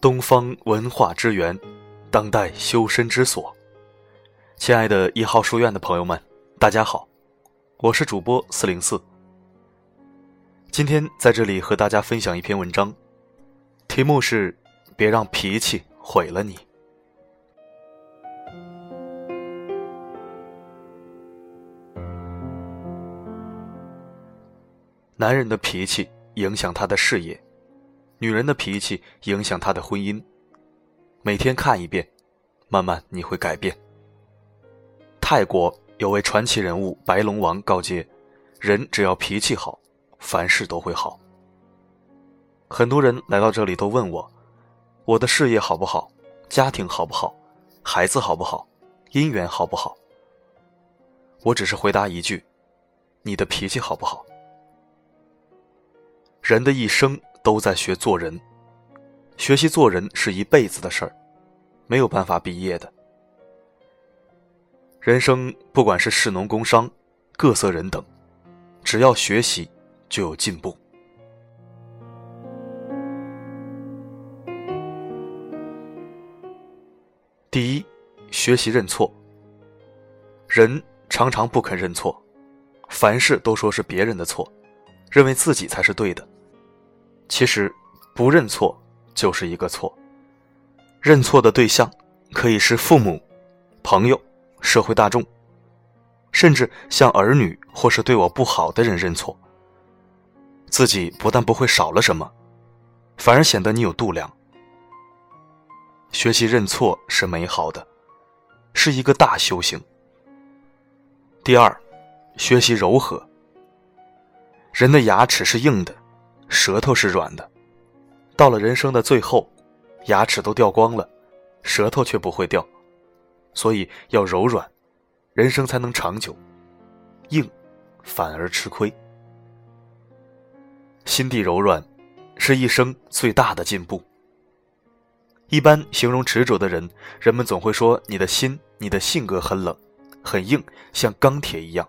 东方文化之源，当代修身之所。亲爱的一号书院的朋友们，大家好，我是主播四零四。今天在这里和大家分享一篇文章，题目是“别让脾气毁了你”。男人的脾气影响他的事业，女人的脾气影响他的婚姻。每天看一遍，慢慢你会改变。泰国有位传奇人物白龙王告诫：人只要脾气好，凡事都会好。很多人来到这里都问我：我的事业好不好？家庭好不好？孩子好不好？姻缘好不好？我只是回答一句：你的脾气好不好？人的一生都在学做人，学习做人是一辈子的事儿，没有办法毕业的。人生不管是士农工商，各色人等，只要学习，就有进步。第一，学习认错。人常常不肯认错，凡事都说是别人的错，认为自己才是对的。其实，不认错就是一个错。认错的对象可以是父母、朋友、社会大众，甚至向儿女或是对我不好的人认错。自己不但不会少了什么，反而显得你有度量。学习认错是美好的，是一个大修行。第二，学习柔和。人的牙齿是硬的。舌头是软的，到了人生的最后，牙齿都掉光了，舌头却不会掉，所以要柔软，人生才能长久。硬，反而吃亏。心地柔软，是一生最大的进步。一般形容执着的人，人们总会说你的心、你的性格很冷，很硬，像钢铁一样。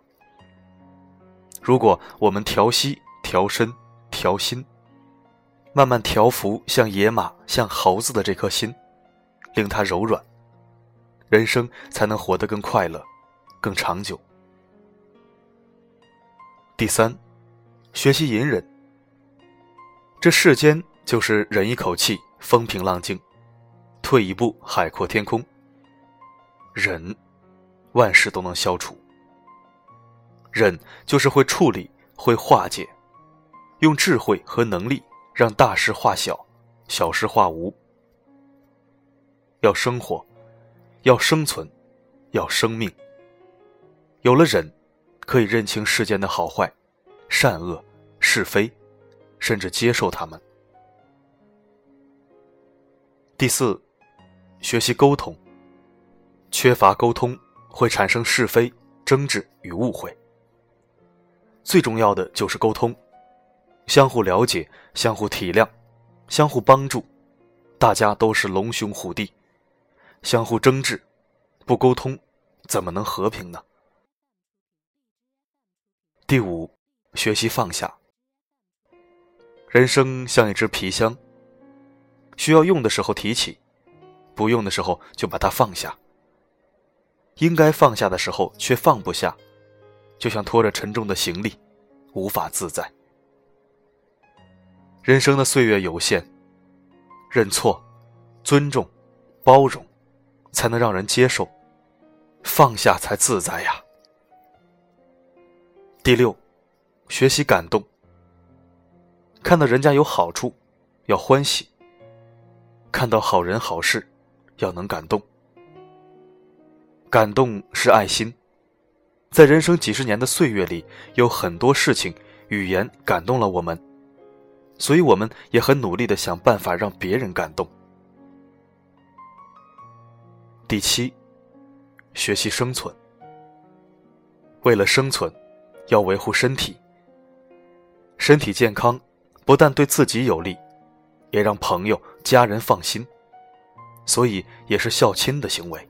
如果我们调息、调身。调心，慢慢调服像野马、像猴子的这颗心，令它柔软，人生才能活得更快乐、更长久。第三，学习隐忍。这世间就是忍一口气，风平浪静；退一步，海阔天空。忍，万事都能消除。忍就是会处理，会化解。用智慧和能力让大事化小，小事化无。要生活，要生存，要生命。有了忍，可以认清世间的好坏、善恶、是非，甚至接受他们。第四，学习沟通。缺乏沟通会产生是非、争执与误会。最重要的就是沟通。相互了解，相互体谅，相互帮助，大家都是龙兄虎弟。相互争执，不沟通，怎么能和平呢？第五，学习放下。人生像一只皮箱，需要用的时候提起，不用的时候就把它放下。应该放下的时候却放不下，就像拖着沉重的行李，无法自在。人生的岁月有限，认错、尊重、包容，才能让人接受；放下才自在呀。第六，学习感动。看到人家有好处，要欢喜；看到好人好事，要能感动。感动是爱心，在人生几十年的岁月里，有很多事情、语言感动了我们。所以，我们也很努力的想办法让别人感动。第七，学习生存。为了生存，要维护身体。身体健康，不但对自己有利，也让朋友、家人放心，所以也是孝亲的行为。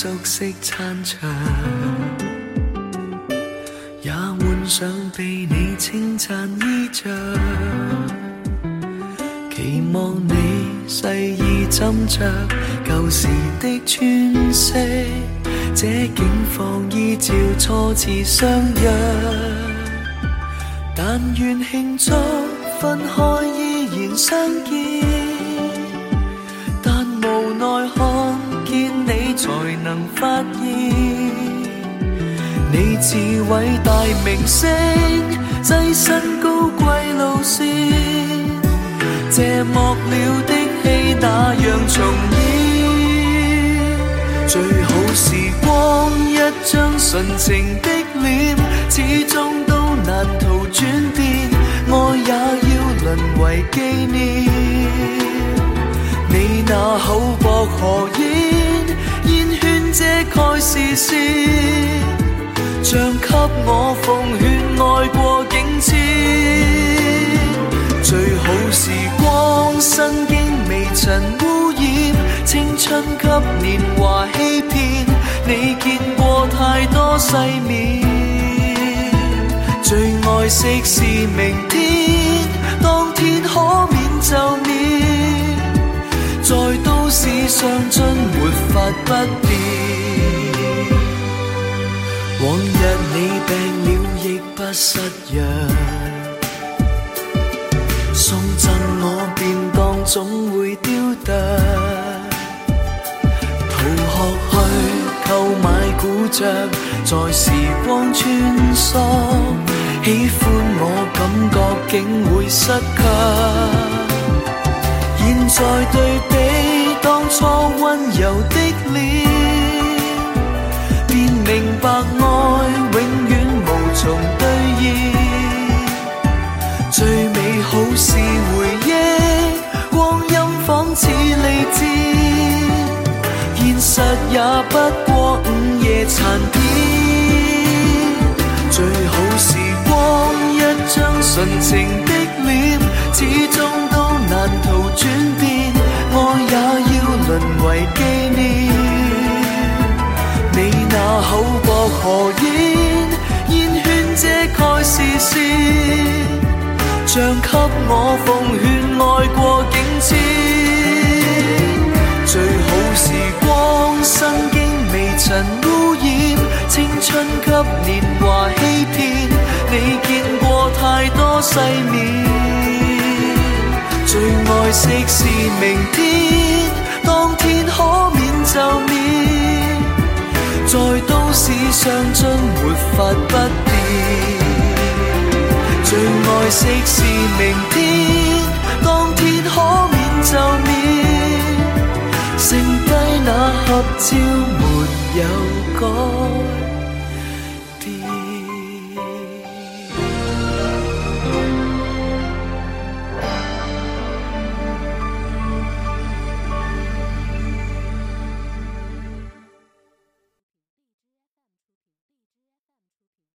熟悉餐场，也换上被你称赞衣着。期望你细意斟酌旧时的穿饰，这景况依照初次相约。但愿庆祝分开依然相见，能发现，你似伟大明星跻身高贵路线。这幕了的戏那样重演，最好时光一张纯情的脸，始终都难逃转变，爱也要沦为纪念。你那厚薄荷，盖视线，像给我奉劝爱过境迁。最好时光，身经未尘污染，青春给年华欺骗。你见过太多世面，最爱惜是明天，当天可免就，都市上尽没法不变。往日你病了亦不失约。送赠我便当总会丢掉，逃学去购买古着，在时光穿梭，喜欢我感觉竟会失却。现在对比初温柔的脸，便明白爱永远无从兑现。最美好是回忆，光阴仿似利箭，现实也不过午夜残片。最好时光一张纯情的脸，始终纪念。你那厚薄荷烟，烟圈遮盖视线。像给我奉劝爱过境迁，最好时光身经未尘污染，青春给年华欺骗。你见过太多世面，最爱惜是明天，都市上尽没法不变。最爱惜是明天，当天可免就免，剩低那合照没有改。